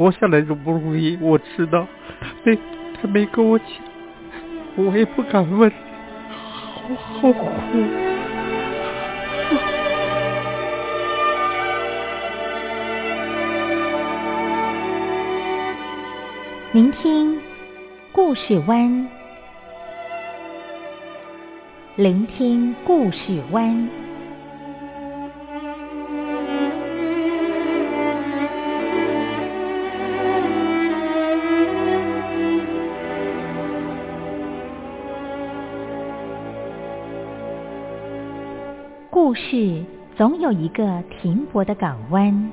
活下来容不容易，我知道。没，他没跟我讲，我也不敢问，好好苦。聆听故事湾，聆听故事湾。故事总有一个停泊的港湾。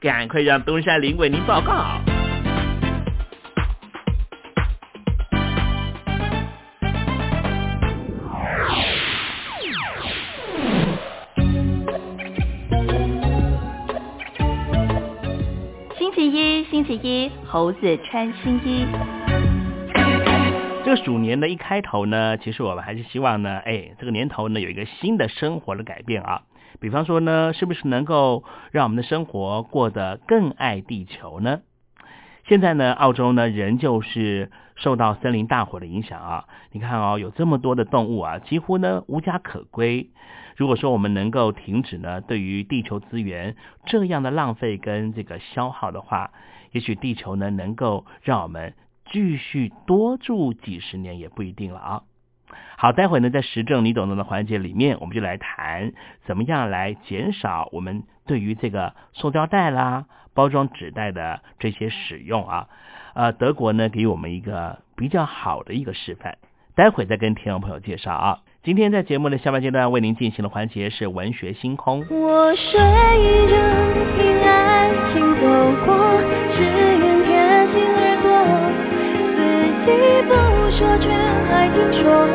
赶快让东山林为您报告。星期一，星期一，猴子穿新衣。这个鼠年的一开头呢，其实我们还是希望呢，哎，这个年头呢有一个新的生活的改变啊。比方说呢，是不是能够让我们的生活过得更爱地球呢？现在呢，澳洲呢仍旧是受到森林大火的影响啊。你看哦，有这么多的动物啊，几乎呢无家可归。如果说我们能够停止呢对于地球资源这样的浪费跟这个消耗的话，也许地球呢能够让我们继续多住几十年也不一定了啊。好，待会呢在时政你懂得的环节里面，我们就来谈怎么样来减少我们对于这个塑胶袋啦、包装纸袋的这些使用啊。呃，德国呢给我们一个比较好的一个示范，待会再跟听众朋友介绍啊。今天在节目的下半阶段为您进行的环节是文学星空。我睡着，听爱情走过，说，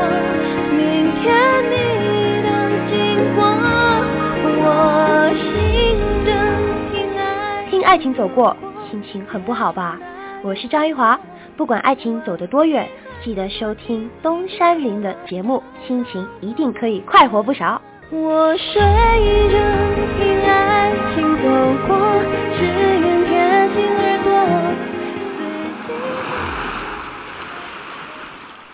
明天你能经过，我心着听爱。听爱情走过，心情很不好吧？我是张玉华，不管爱情走得多远。记得收听东山林的节目，心情一定可以快活不少。我睡着，听爱情走过，只愿贴心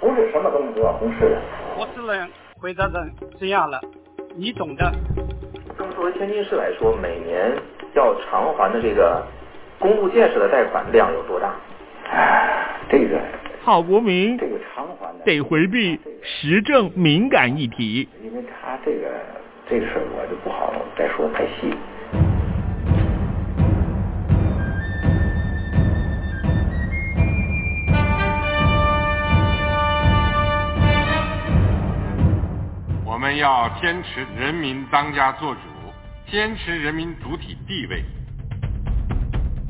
不是什么东西都要公示的。我只能回答成这样了，你懂的。那么作为天津市来说，每年要偿还的这个公路建设的贷款量有多大？哎，这个。郝国民，这个偿还得回避时政敏感议题。因为他这个这个事儿，我就不好再说太细。们要坚持人民当家作主，坚持人民主体地位。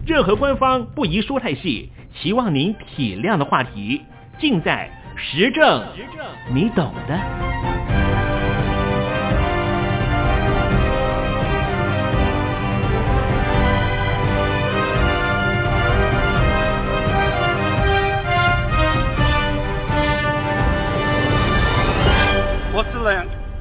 任何官方不宜说太细。希望您体谅的话题，尽在实政，你懂的。我只能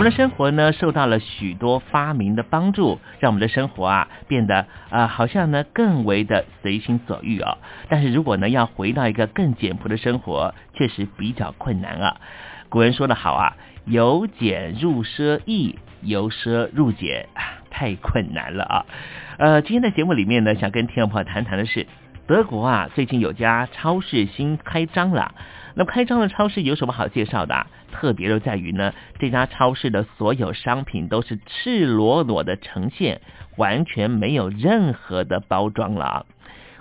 我们的生活呢，受到了许多发明的帮助，让我们的生活啊变得啊好像呢更为的随心所欲啊。但是如果呢要回到一个更简朴的生活，确实比较困难啊。古人说的好啊，由俭入奢易，由奢入俭太困难了啊。呃，今天的节目里面呢，想跟听众朋友谈谈的是，德国啊最近有家超市新开张了。那开张的超市有什么好介绍的？特别的在于呢，这家超市的所有商品都是赤裸裸的呈现，完全没有任何的包装了。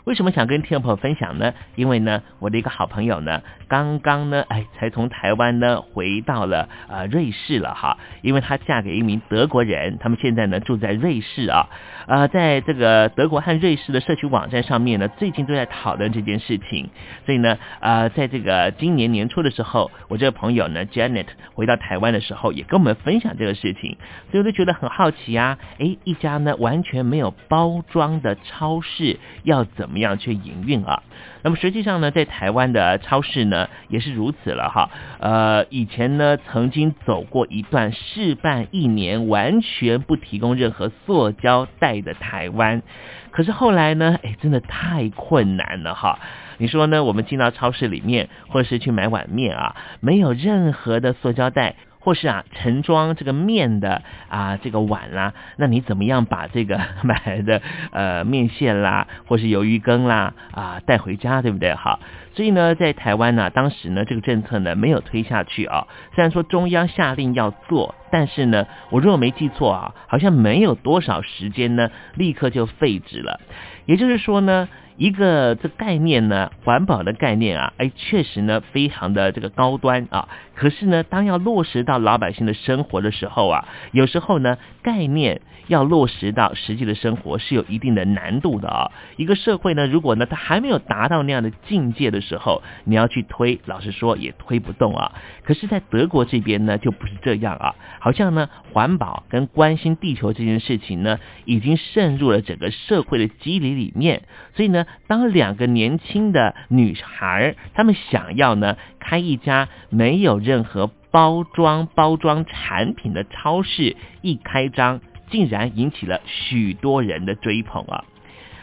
为什么想跟听众朋友分享呢？因为呢，我的一个好朋友呢，刚刚呢，哎，才从台湾呢回到了呃瑞士了哈。因为她嫁给一名德国人，他们现在呢住在瑞士啊。呃，在这个德国和瑞士的社区网站上面呢，最近都在讨论这件事情。所以呢，呃，在这个今年年初的时候，我这个朋友呢，Janet 回到台湾的时候，也跟我们分享这个事情。所以我就觉得很好奇啊，哎，一家呢完全没有包装的超市要怎怎么样去营运啊？那么实际上呢，在台湾的超市呢也是如此了哈。呃，以前呢曾经走过一段试办一年，完全不提供任何塑胶袋的台湾，可是后来呢，哎，真的太困难了哈。你说呢？我们进到超市里面，或是去买碗面啊，没有任何的塑胶袋。或是啊，盛装这个面的啊，这个碗啦，那你怎么样把这个 买来的呃面线啦，或是鱿鱼羹啦啊带回家，对不对？好，所以呢，在台湾呢，当时呢，这个政策呢没有推下去啊。虽然说中央下令要做，但是呢，我如果没记错啊，好像没有多少时间呢，立刻就废止了。也就是说呢。一个这概念呢，环保的概念啊，哎，确实呢，非常的这个高端啊。可是呢，当要落实到老百姓的生活的时候啊，有时候呢，概念要落实到实际的生活是有一定的难度的啊。一个社会呢，如果呢，它还没有达到那样的境界的时候，你要去推，老实说也推不动啊。可是，在德国这边呢，就不是这样啊，好像呢，环保跟关心地球这件事情呢，已经渗入了整个社会的机理里面，所以呢。当两个年轻的女孩，她们想要呢开一家没有任何包装包装产品的超市，一开张竟然引起了许多人的追捧啊！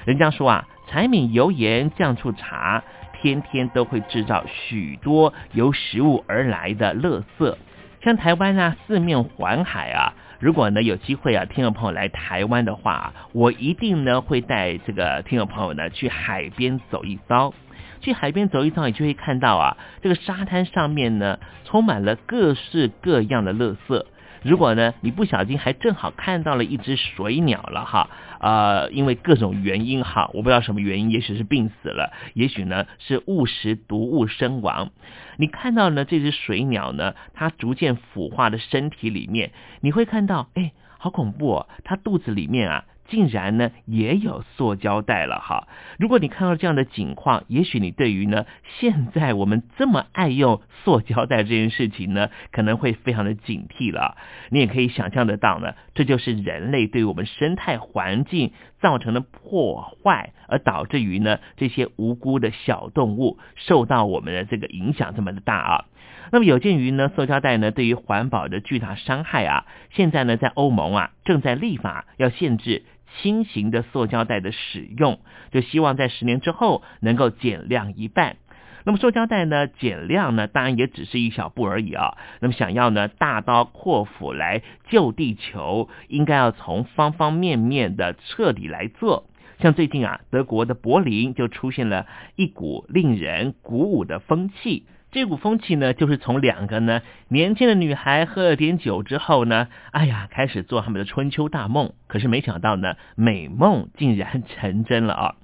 人家说啊，柴米油盐酱醋茶，天天都会制造许多由食物而来的垃圾。像台湾啊，四面环海啊。如果呢有机会啊，听众朋友来台湾的话，我一定呢会带这个听众朋友呢去海边走一遭。去海边走一遭，你就会看到啊，这个沙滩上面呢充满了各式各样的垃圾。如果呢，你不小心还正好看到了一只水鸟了哈，呃，因为各种原因哈，我不知道什么原因，也许是病死了，也许呢是误食毒物身亡。你看到呢这只水鸟呢，它逐渐腐化的身体里面，你会看到，哎，好恐怖哦，它肚子里面啊。竟然呢也有塑胶袋了哈！如果你看到这样的景况，也许你对于呢现在我们这么爱用塑胶袋这件事情呢，可能会非常的警惕了。你也可以想象得到呢，这就是人类对于我们生态环境造成的破坏，而导致于呢这些无辜的小动物受到我们的这个影响这么的大啊。那么有鉴于呢，塑胶袋呢对于环保的巨大伤害啊，现在呢在欧盟啊正在立法要限制轻型的塑胶袋的使用，就希望在十年之后能够减量一半。那么塑胶袋呢减量呢，当然也只是一小步而已啊。那么想要呢大刀阔斧来救地球，应该要从方方面面的彻底来做。像最近啊，德国的柏林就出现了一股令人鼓舞的风气。这股风气呢，就是从两个呢年轻的女孩喝了点酒之后呢，哎呀，开始做他们的春秋大梦。可是没想到呢，美梦竟然成真了啊！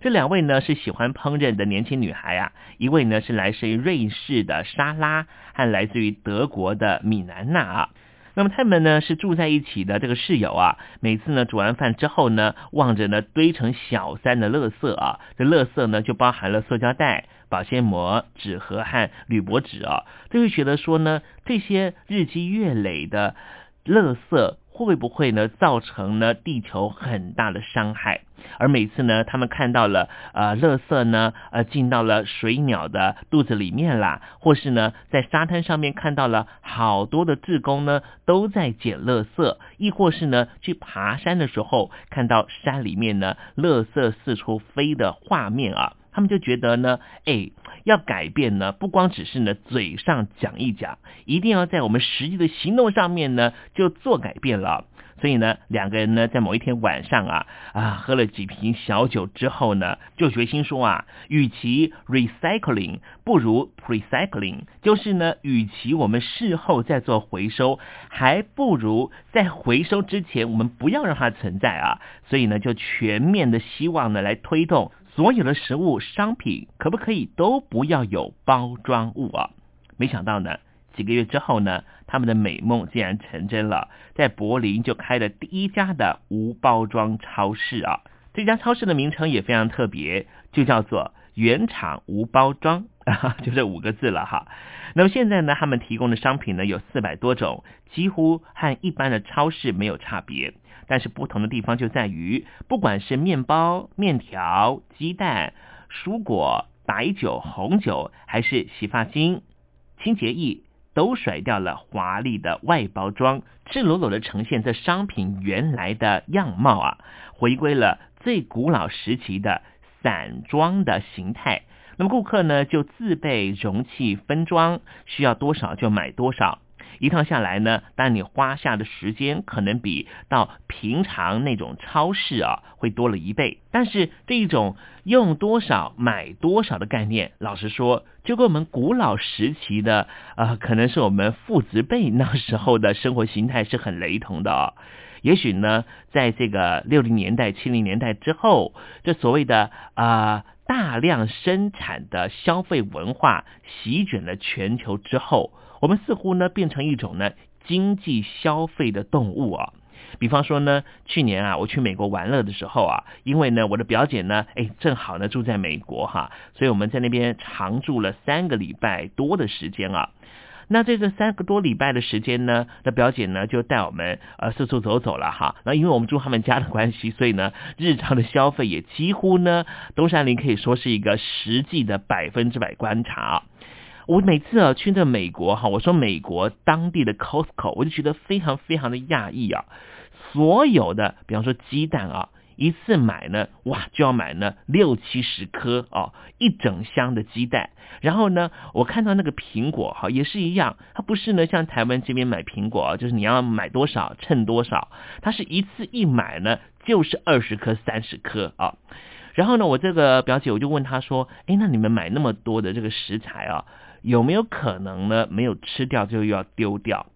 这两位呢是喜欢烹饪的年轻女孩啊，一位呢是来自于瑞士的莎拉，和来自于德国的米兰娜啊。那么他们呢是住在一起的这个室友啊，每次呢煮完饭之后呢，望着呢堆成小山的垃圾啊，这垃圾呢就包含了塑胶袋。保鲜膜、纸盒和铝箔纸啊，都会觉得说呢，这些日积月累的垃圾会不会呢造成呢地球很大的伤害？而每次呢，他们看到了呃垃圾呢呃进到了水鸟的肚子里面啦，或是呢在沙滩上面看到了好多的志工呢都在捡垃圾，亦或是呢去爬山的时候看到山里面呢垃圾四处飞的画面啊。他们就觉得呢，哎，要改变呢，不光只是呢嘴上讲一讲，一定要在我们实际的行动上面呢就做改变了。所以呢，两个人呢在某一天晚上啊啊喝了几瓶小酒之后呢，就决心说啊，与其 recycling 不如 precycling，就是呢，与其我们事后再做回收，还不如在回收之前我们不要让它存在啊。所以呢，就全面的希望呢来推动所有的食物商品可不可以都不要有包装物啊？没想到呢。几个月之后呢，他们的美梦竟然成真了，在柏林就开了第一家的无包装超市啊！这家超市的名称也非常特别，就叫做“原厂无包装”，就这五个字了哈。那么现在呢，他们提供的商品呢有四百多种，几乎和一般的超市没有差别。但是不同的地方就在于，不管是面包、面条、鸡蛋、蔬果、白酒、红酒，还是洗发精、清洁液。都甩掉了华丽的外包装，赤裸裸的呈现这商品原来的样貌啊，回归了最古老时期的散装的形态。那么顾客呢就自备容器分装，需要多少就买多少。一趟下来呢，但你花下的时间可能比到平常那种超市啊会多了一倍。但是这一种用多少买多少的概念，老实说，就跟我们古老时期的呃，可能是我们父子辈那时候的生活形态是很雷同的哦。也许呢，在这个六零年代、七零年代之后，这所谓的啊大量生产的消费文化席卷了全球之后。我们似乎呢变成一种呢经济消费的动物啊，比方说呢，去年啊我去美国玩乐的时候啊，因为呢我的表姐呢，哎正好呢住在美国哈，所以我们在那边常住了三个礼拜多的时间啊。那在这三个多礼拜的时间呢，那表姐呢就带我们呃四处走走了哈。那因为我们住他们家的关系，所以呢日常的消费也几乎呢东山林可以说是一个实际的百分之百观察啊。我每次啊去那美国哈，我说美国当地的 Costco，我就觉得非常非常的讶异啊。所有的，比方说鸡蛋啊，一次买呢，哇，就要买呢六七十颗哦，一整箱的鸡蛋。然后呢，我看到那个苹果哈，也是一样，它不是呢像台湾这边买苹果，就是你要买多少称多少，它是一次一买呢就是二十颗、三十颗啊。然后呢，我这个表姐我就问她说，哎，那你们买那么多的这个食材啊？有没有可能呢？没有吃掉就又要丢掉，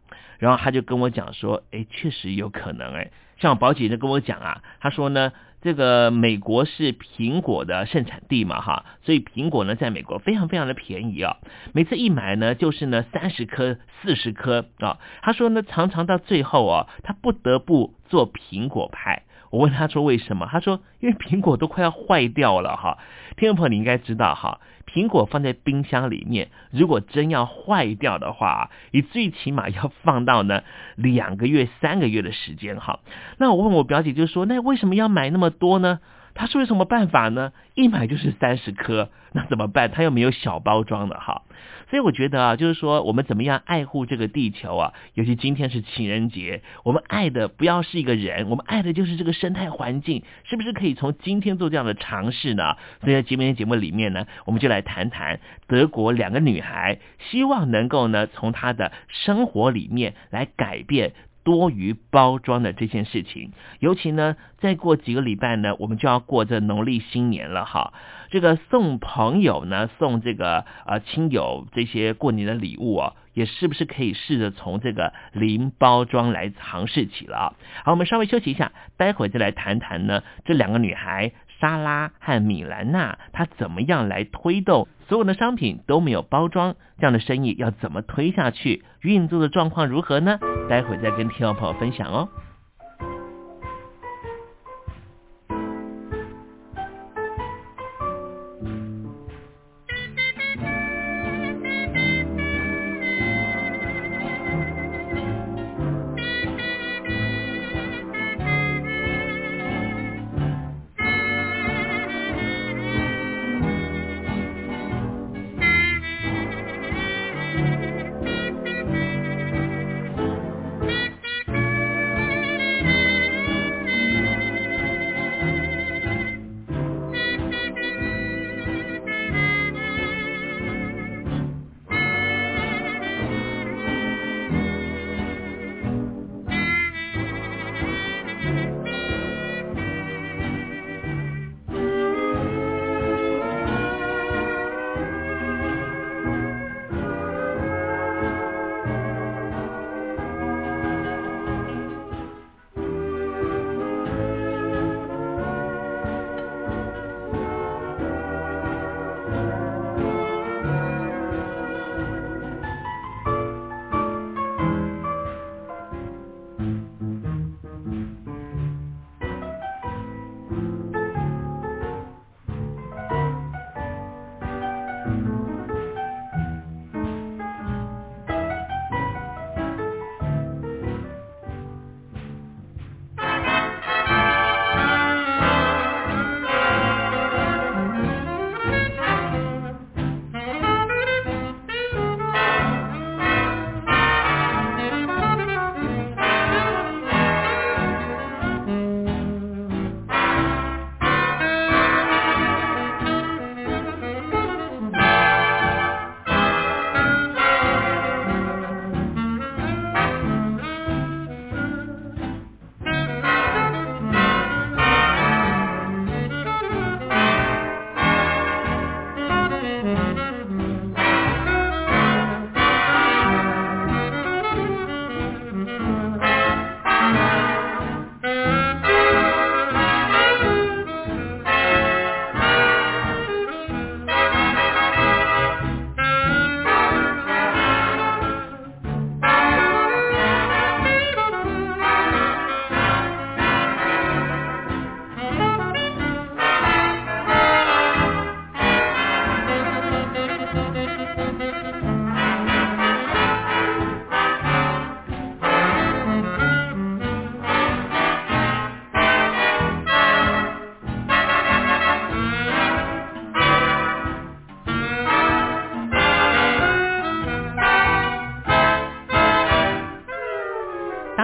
然后他就跟我讲说，哎，确实有可能，哎，像宝姐就跟我讲啊，他说呢，这个美国是苹果的盛产地嘛，哈，所以苹果呢在美国非常非常的便宜啊，每次一买呢就是呢三十颗、四十颗啊，他说呢常常到最后啊，他不得不做苹果派。我问他说为什么？他说因为苹果都快要坏掉了哈。听众朋友你应该知道哈，苹果放在冰箱里面，如果真要坏掉的话，你最起码要放到呢两个月、三个月的时间哈。那我问我表姐就说，那为什么要买那么多呢？她说有什么办法呢？一买就是三十颗，那怎么办？她又没有小包装的哈。所以我觉得啊，就是说我们怎么样爱护这个地球啊？尤其今天是情人节，我们爱的不要是一个人，我们爱的就是这个生态环境，是不是可以从今天做这样的尝试呢？所以在今天节目里面呢，我们就来谈谈德国两个女孩，希望能够呢从她的生活里面来改变。多余包装的这件事情，尤其呢，再过几个礼拜呢，我们就要过这农历新年了哈。这个送朋友呢，送这个呃亲友这些过年的礼物啊，也是不是可以试着从这个零包装来尝试起了？好，我们稍微休息一下，待会再来谈谈呢这两个女孩。莎拉和米兰娜，她怎么样来推动所有的商品都没有包装这样的生意要怎么推下去？运作的状况如何呢？待会再跟听众朋友分享哦。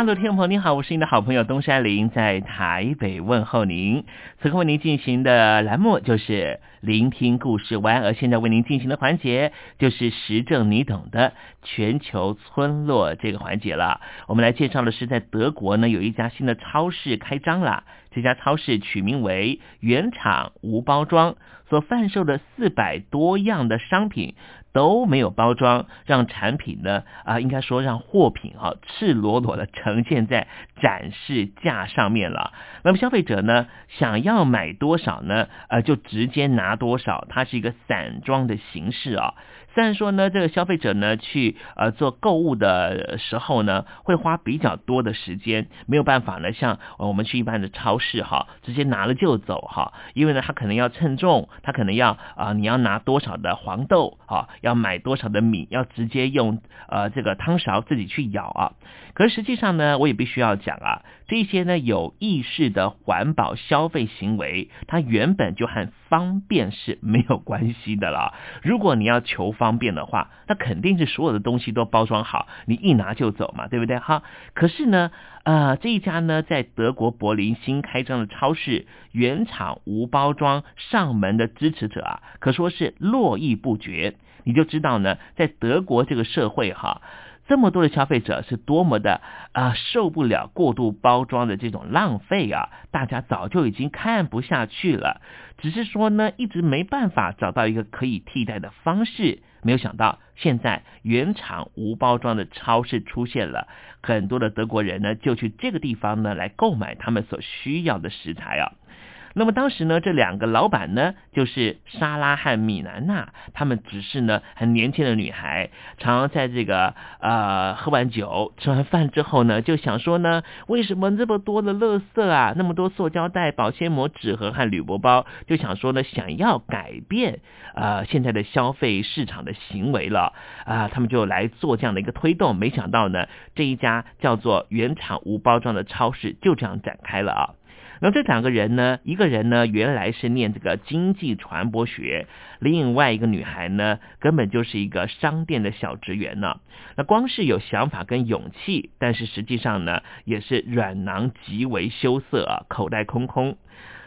大陆听众朋友您好，我是您的好朋友东山林，在台北问候您。此刻为您进行的栏目就是聆听故事湾，而现在为您进行的环节就是时政你懂的全球村落这个环节了。我们来介绍的是在德国呢有一家新的超市开张了，这家超市取名为原厂无包装，所贩售的四百多样的商品。都没有包装，让产品呢啊，应该说让货品啊赤裸裸的呈现在展示架上面了。那么消费者呢想要买多少呢？呃，就直接拿多少，它是一个散装的形式啊。虽然说呢，这个消费者呢去呃做购物的时候呢，会花比较多的时间，没有办法呢，像我们去一般的超市哈，直接拿了就走哈，因为呢，他可能要称重，他可能要啊，你要拿多少的黄豆啊，要买多少的米，要直接用呃这个汤勺自己去舀啊。可是实际上呢，我也必须要讲啊，这些呢有意识的环保消费行为，它原本就和方便是没有关系的了。如果你要求方便的话，那肯定是所有的东西都包装好，你一拿就走嘛，对不对？哈。可是呢，呃，这一家呢在德国柏林新开张的超市，原厂无包装上门的支持者啊，可说是络绎不绝。你就知道呢，在德国这个社会哈。这么多的消费者是多么的啊受不了过度包装的这种浪费啊！大家早就已经看不下去了，只是说呢，一直没办法找到一个可以替代的方式。没有想到，现在原厂无包装的超市出现了，很多的德国人呢就去这个地方呢来购买他们所需要的食材啊。那么当时呢，这两个老板呢，就是莎拉和米兰娜，他们只是呢很年轻的女孩，常常在这个呃喝完酒、吃完饭之后呢，就想说呢，为什么这么多的垃圾啊，那么多塑胶袋、保鲜膜、纸盒和铝箔包，就想说呢，想要改变呃现在的消费市场的行为了啊，他们就来做这样的一个推动，没想到呢，这一家叫做原厂无包装的超市就这样展开了啊。那这两个人呢？一个人呢，原来是念这个经济传播学；另外一个女孩呢，根本就是一个商店的小职员呢。那光是有想法跟勇气，但是实际上呢，也是软囊极为羞涩啊，口袋空空。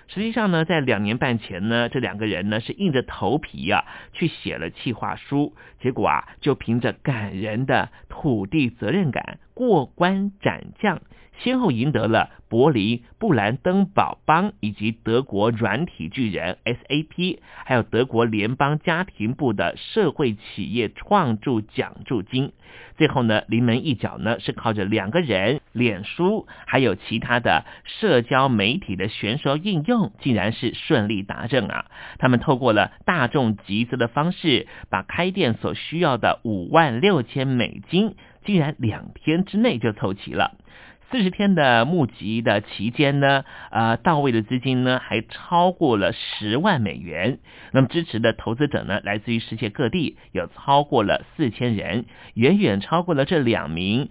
实际上呢，在两年半前呢，这两个人呢是硬着头皮呀去写了企划书，结果啊，就凭着感人的土地责任感过关斩将。先后赢得了柏林布兰登堡邦以及德国软体巨人 SAP，还有德国联邦家庭部的社会企业创助奖助金。最后呢，临门一脚呢是靠着两个人脸书还有其他的社交媒体的选手应用，竟然是顺利达阵啊！他们透过了大众集资的方式，把开店所需要的五万六千美金，竟然两天之内就凑齐了。四十天的募集的期间呢，呃，到位的资金呢还超过了十万美元。那么支持的投资者呢，来自于世界各地，有超过了四千人，远远超过了这两名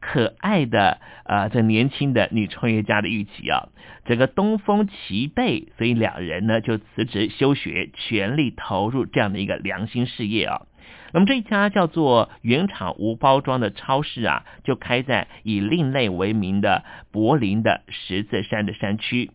可爱的呃这年轻的女创业家的预期啊。整个东风齐备，所以两人呢就辞职休学，全力投入这样的一个良心事业啊。那么这一家叫做原厂无包装的超市啊，就开在以另类为名的柏林的十字山的山区。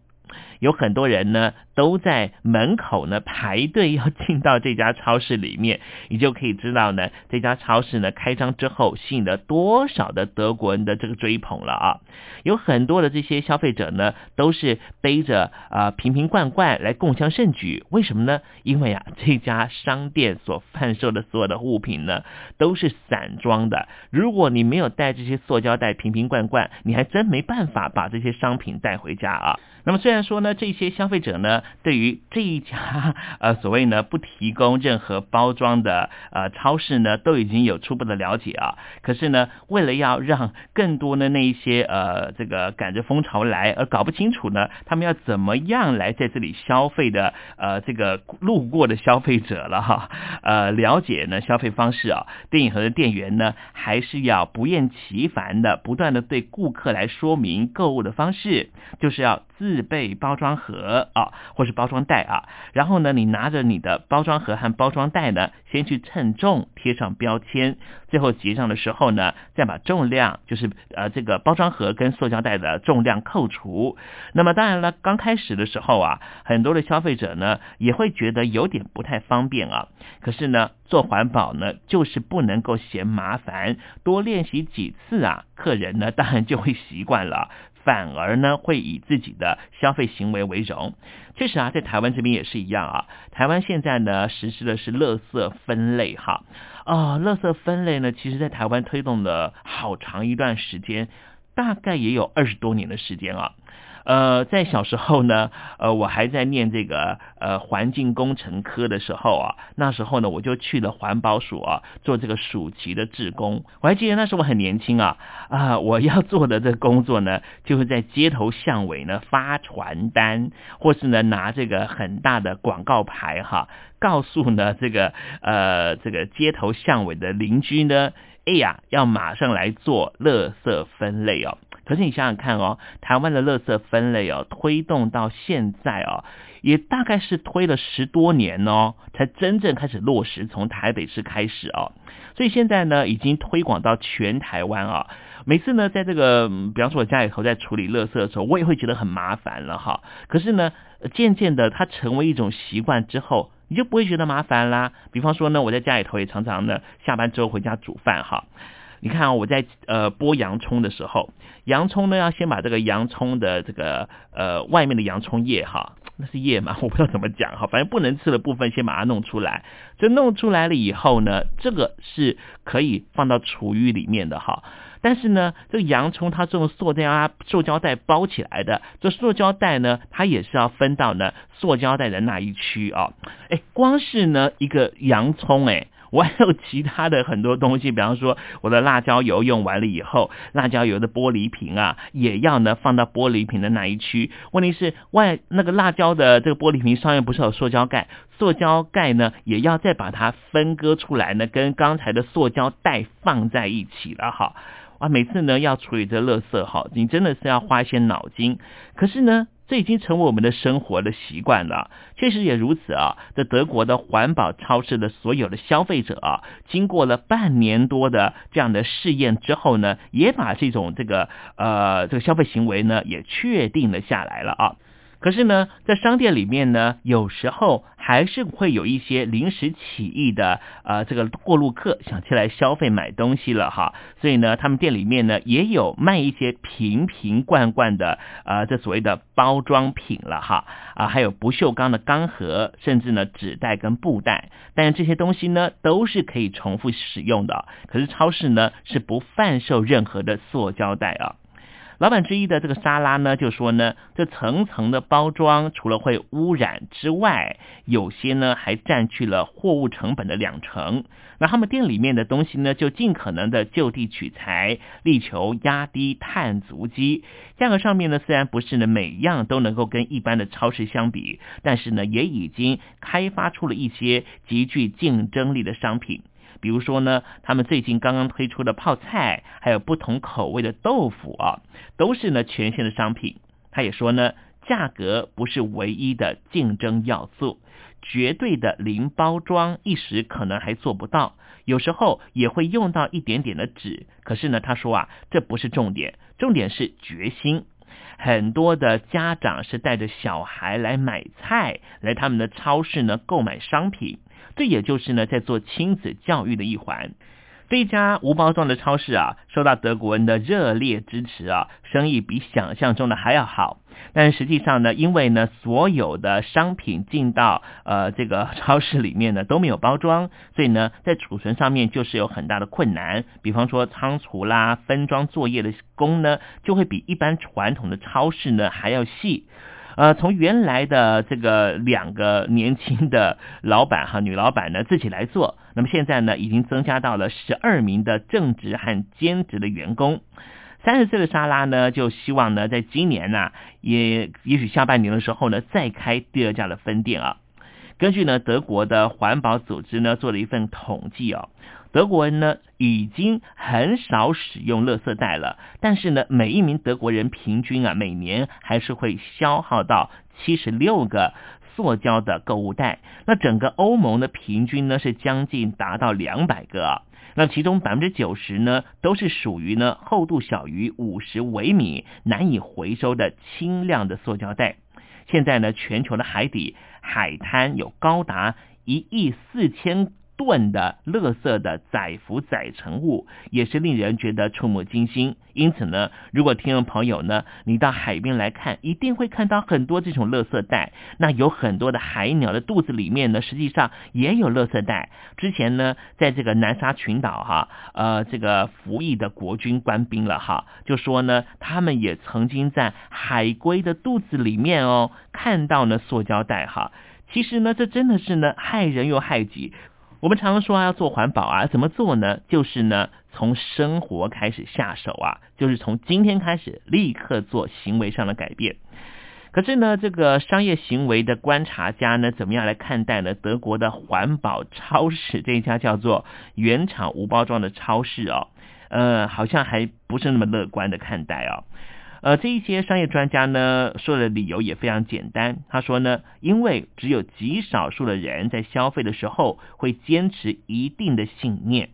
有很多人呢都在门口呢排队要进到这家超市里面，你就可以知道呢 这家超市呢开张之后吸引了多少的德国人的这个追捧了啊！有很多的这些消费者呢都是背着啊瓶瓶罐罐来共襄盛举，为什么呢？因为啊 这家商店所贩售的所有的物品呢都是散装的，如果你没有带这些塑胶袋瓶瓶罐罐，你还真没办法把这些商品带回家啊！那么虽然说呢，那这些消费者呢，对于这一家呃所谓呢不提供任何包装的呃超市呢，都已经有初步的了解啊。可是呢，为了要让更多的那一些呃这个赶着风潮来而搞不清楚呢，他们要怎么样来在这里消费的呃这个路过的消费者了哈，呃了解呢消费方式啊，电影盒的店员呢还是要不厌其烦的不断的对顾客来说明购物的方式，就是要。自备包装盒啊，或是包装袋啊，然后呢，你拿着你的包装盒和包装袋呢，先去称重，贴上标签，最后结账的时候呢，再把重量，就是呃这个包装盒跟塑胶袋的重量扣除。那么当然了，刚开始的时候啊，很多的消费者呢也会觉得有点不太方便啊。可是呢，做环保呢，就是不能够嫌麻烦，多练习几次啊，客人呢当然就会习惯了。反而呢，会以自己的消费行为为荣。确实啊，在台湾这边也是一样啊。台湾现在呢，实施的是垃圾分类哈。啊，垃圾分类呢，其实在台湾推动了好长一段时间，大概也有二十多年的时间啊。呃，在小时候呢，呃，我还在念这个呃环境工程科的时候啊，那时候呢，我就去了环保署啊，做这个暑期的志工。我还记得那时候我很年轻啊，啊，我要做的这个工作呢，就是在街头巷尾呢发传单，或是呢拿这个很大的广告牌哈，告诉呢这个呃这个街头巷尾的邻居呢，哎呀，要马上来做垃圾分类哦。可是你想想看哦，台湾的垃圾分类哦，推动到现在哦，也大概是推了十多年哦，才真正开始落实，从台北市开始哦，所以现在呢，已经推广到全台湾啊。每次呢，在这个比方说我家里头在处理垃圾的时候，我也会觉得很麻烦了哈。可是呢，渐渐的它成为一种习惯之后，你就不会觉得麻烦啦。比方说呢，我在家里头也常常呢，下班之后回家煮饭哈。你看啊，我在呃剥洋葱的时候，洋葱呢要先把这个洋葱的这个呃外面的洋葱叶哈，那是叶嘛，我不知道怎么讲哈，反正不能吃的部分先把它弄出来。这弄出来了以后呢，这个是可以放到厨余里面的哈。但是呢，这个洋葱它是用塑料啊塑胶袋包起来的，这塑胶袋呢，它也是要分到呢塑胶袋的那一区啊。哎，光是呢一个洋葱哎。我还有其他的很多东西，比方说我的辣椒油用完了以后，辣椒油的玻璃瓶啊，也要呢放到玻璃瓶的那一区。问题是外那个辣椒的这个玻璃瓶上面不是有塑胶盖，塑胶盖呢也要再把它分割出来呢，跟刚才的塑胶袋放在一起了哈。啊，每次呢要处理这垃圾哈，你真的是要花些脑筋。可是呢。这已经成为我们的生活的习惯了，确实也如此啊。在德国的环保超市的所有的消费者啊，经过了半年多的这样的试验之后呢，也把这种这个呃这个消费行为呢，也确定了下来了啊。可是呢，在商店里面呢，有时候还是会有一些临时起意的呃这个过路客想起来消费买东西了哈，所以呢，他们店里面呢也有卖一些瓶瓶罐罐的呃这所谓的包装品了哈。啊，还有不锈钢的钢盒，甚至呢纸袋跟布袋，但是这些东西呢都是可以重复使用的，可是超市呢是不贩售任何的塑胶袋啊。老板之一的这个沙拉呢，就说呢，这层层的包装除了会污染之外，有些呢还占据了货物成本的两成。那他们店里面的东西呢，就尽可能的就地取材，力求压低碳足迹。价格上面呢，虽然不是呢每样都能够跟一般的超市相比，但是呢，也已经开发出了一些极具竞争力的商品。比如说呢，他们最近刚刚推出的泡菜，还有不同口味的豆腐啊，都是呢全新的商品。他也说呢，价格不是唯一的竞争要素，绝对的零包装一时可能还做不到，有时候也会用到一点点的纸。可是呢，他说啊，这不是重点，重点是决心。很多的家长是带着小孩来买菜，来他们的超市呢购买商品。这也就是呢，在做亲子教育的一环。这一家无包装的超市啊，受到德国人的热烈支持啊，生意比想象中的还要好。但实际上呢，因为呢，所有的商品进到呃这个超市里面呢都没有包装，所以呢，在储存上面就是有很大的困难。比方说仓储啦、分装作业的工呢，就会比一般传统的超市呢还要细。呃，从原来的这个两个年轻的老板哈，女老板呢自己来做，那么现在呢已经增加到了十二名的正职和兼职的员工。三十岁的莎拉呢，就希望呢在今年呢，也也许下半年的时候呢，再开第二家的分店啊。根据呢德国的环保组织呢做了一份统计哦。德国人呢已经很少使用垃圾袋了，但是呢，每一名德国人平均啊每年还是会消耗到七十六个塑胶的购物袋。那整个欧盟的平均呢是将近达到两百个。那其中百分之九十呢，都是属于呢厚度小于五十微米、难以回收的轻量的塑胶袋。现在呢，全球的海底海滩有高达一亿四千。吨的垃圾的载浮载沉物也是令人觉得触目惊心。因此呢，如果听众朋友呢，你到海边来看，一定会看到很多这种垃圾袋。那有很多的海鸟的肚子里面呢，实际上也有垃圾袋。之前呢，在这个南沙群岛哈，呃，这个服役的国军官兵了哈，就说呢，他们也曾经在海龟的肚子里面哦，看到呢塑胶袋哈。其实呢，这真的是呢害人又害己。我们常常说要做环保啊，怎么做呢？就是呢，从生活开始下手啊，就是从今天开始立刻做行为上的改变。可是呢，这个商业行为的观察家呢，怎么样来看待呢？德国的环保超市这一家叫做原厂无包装的超市哦，呃，好像还不是那么乐观的看待哦。呃，这一些商业专家呢说的理由也非常简单。他说呢，因为只有极少数的人在消费的时候会坚持一定的信念。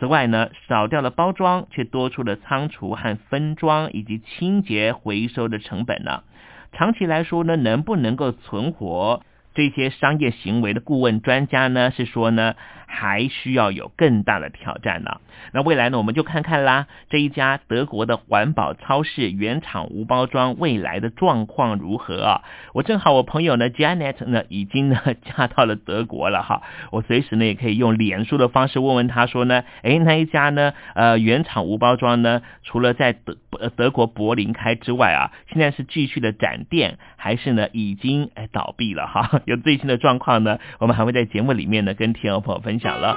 此外呢，少掉了包装，却多出了仓储和分装以及清洁回收的成本呢。长期来说呢，能不能够存活？这些商业行为的顾问专家呢，是说呢，还需要有更大的挑战呢。那未来呢，我们就看看啦，这一家德国的环保超市原厂无包装未来的状况如何啊？我正好我朋友呢，Janet 呢，已经呢嫁到了德国了哈。我随时呢也可以用脸书的方式问问他说呢，哎，那一家呢，呃，原厂无包装呢，除了在德德国柏林开之外啊，现在是继续的展店，还是呢已经哎倒闭了哈？有最新的状况呢，我们还会在节目里面呢跟听众朋友分享了。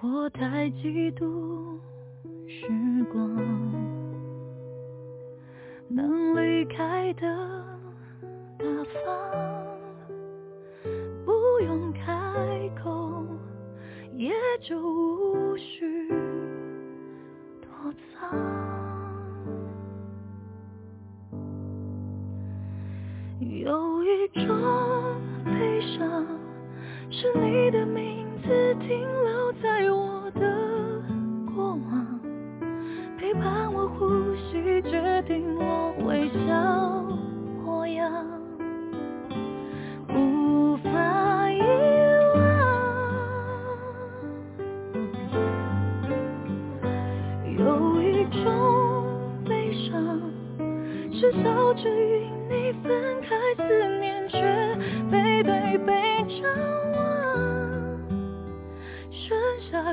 我太嫉妒时光。能离开的大方，不用开口，也就无需躲藏。有一种悲伤，是你的名停留在我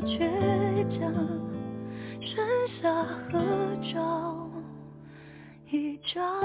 倔强，剩下合照一张。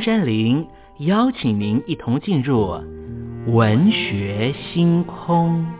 山林邀请您一同进入文学星空。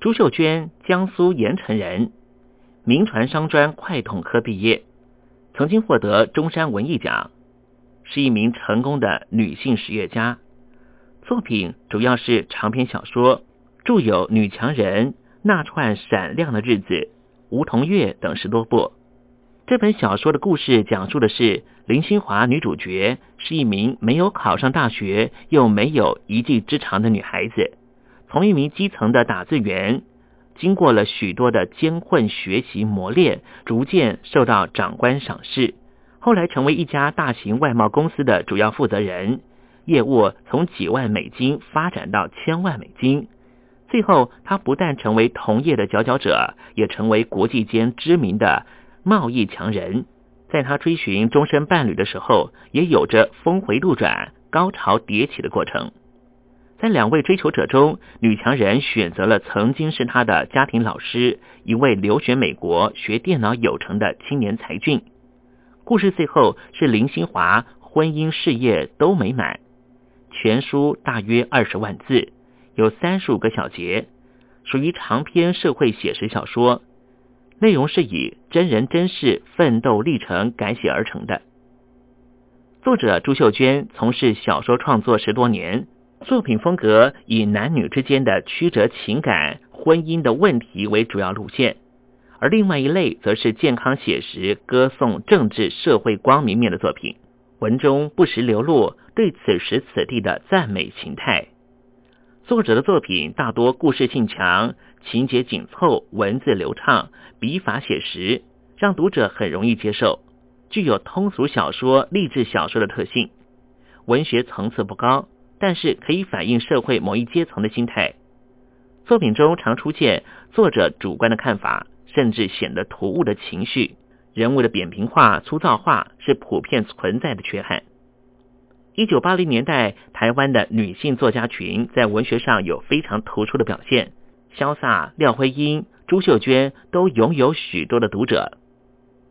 朱秀娟，江苏盐城人，民传商专快统科毕业，曾经获得中山文艺奖，是一名成功的女性实业家。作品主要是长篇小说，著有《女强人》《那串闪亮的日子》《梧桐月》等十多部。这本小说的故事讲述的是林心华女主角是一名没有考上大学又没有一技之长的女孩子。从一名基层的打字员，经过了许多的艰困学习磨练，逐渐受到长官赏识，后来成为一家大型外贸公司的主要负责人，业务从几万美金发展到千万美金。最后，他不但成为同业的佼佼者，也成为国际间知名的贸易强人。在他追寻终身伴侣的时候，也有着峰回路转、高潮迭起的过程。在两位追求者中，女强人选择了曾经是她的家庭老师，一位留学美国学电脑有成的青年才俊。故事最后是林新华婚姻事业都美满。全书大约二十万字，有三十五个小节，属于长篇社会写实小说，内容是以真人真事奋斗历程改写而成的。作者朱秀娟从事小说创作十多年。作品风格以男女之间的曲折情感、婚姻的问题为主要路线，而另外一类则是健康写实、歌颂政治社会光明面的作品。文中不时流露对此时此地的赞美情态。作者的作品大多故事性强、情节紧凑、文字流畅、笔法写实，让读者很容易接受，具有通俗小说、励志小说的特性。文学层次不高。但是可以反映社会某一阶层的心态。作品中常出现作者主观的看法，甚至显得突兀的情绪。人物的扁平化、粗糙化是普遍存在的缺憾。一九八零年代，台湾的女性作家群在文学上有非常突出的表现。潇洒、廖辉英、朱秀娟都拥有许多的读者。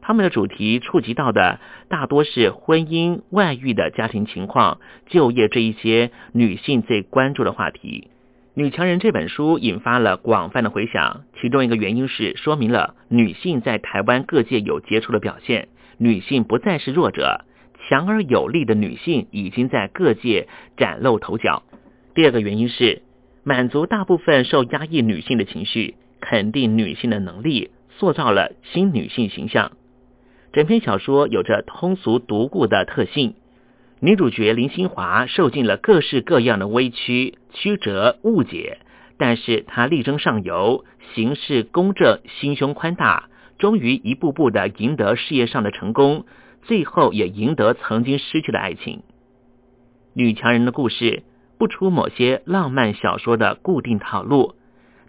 他们的主题触及到的大多是婚姻、外遇的家庭情况、就业这一些女性最关注的话题。《女强人》这本书引发了广泛的回响，其中一个原因是说明了女性在台湾各界有杰出的表现，女性不再是弱者，强而有力的女性已经在各界崭露头角。第二个原因是满足大部分受压抑女性的情绪，肯定女性的能力，塑造了新女性形象。整篇小说有着通俗独固的特性，女主角林心华受尽了各式各样的委屈、曲折、误解，但是她力争上游，行事公正，心胸宽大，终于一步步的赢得事业上的成功，最后也赢得曾经失去的爱情。女强人的故事不出某些浪漫小说的固定套路，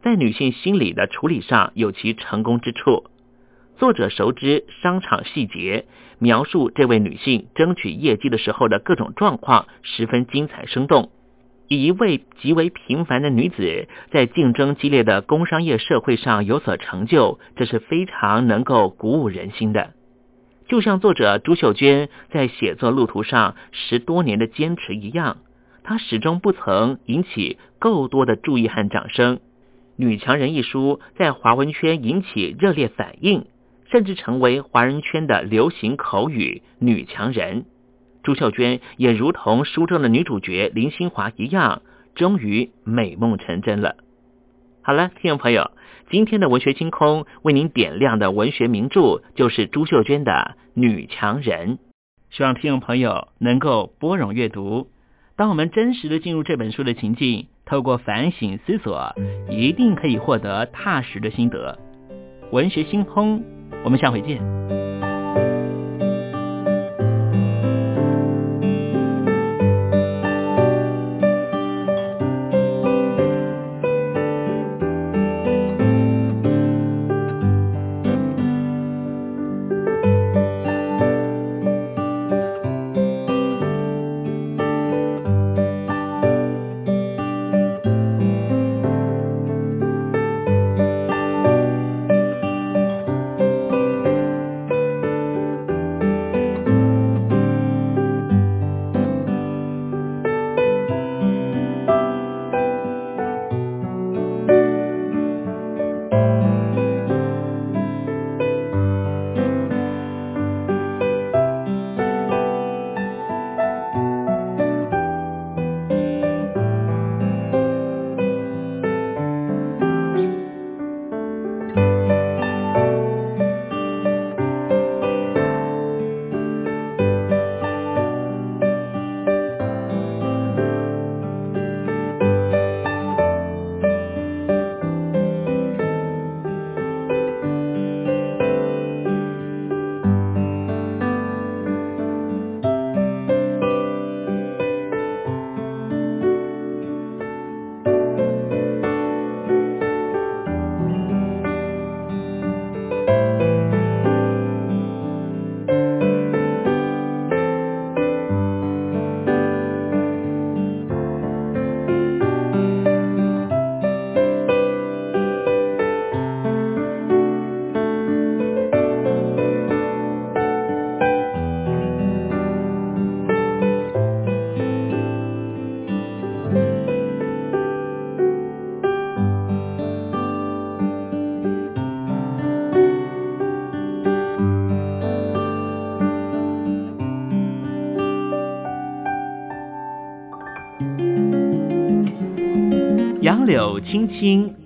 在女性心理的处理上有其成功之处。作者熟知商场细节，描述这位女性争取业绩的时候的各种状况，十分精彩生动。以一位极为平凡的女子，在竞争激烈的工商业社会上有所成就，这是非常能够鼓舞人心的。就像作者朱秀娟在写作路途上十多年的坚持一样，她始终不曾引起够多的注意和掌声。《女强人》一书在华文圈引起热烈反应。甚至成为华人圈的流行口语“女强人”。朱秀娟也如同书中的女主角林心华一样，终于美梦成真了。好了，听众朋友，今天的文学星空为您点亮的文学名著就是朱秀娟的《女强人》。希望听众朋友能够拨冗阅读。当我们真实的进入这本书的情境，透过反省思索，一定可以获得踏实的心得。文学星空。我们下回见。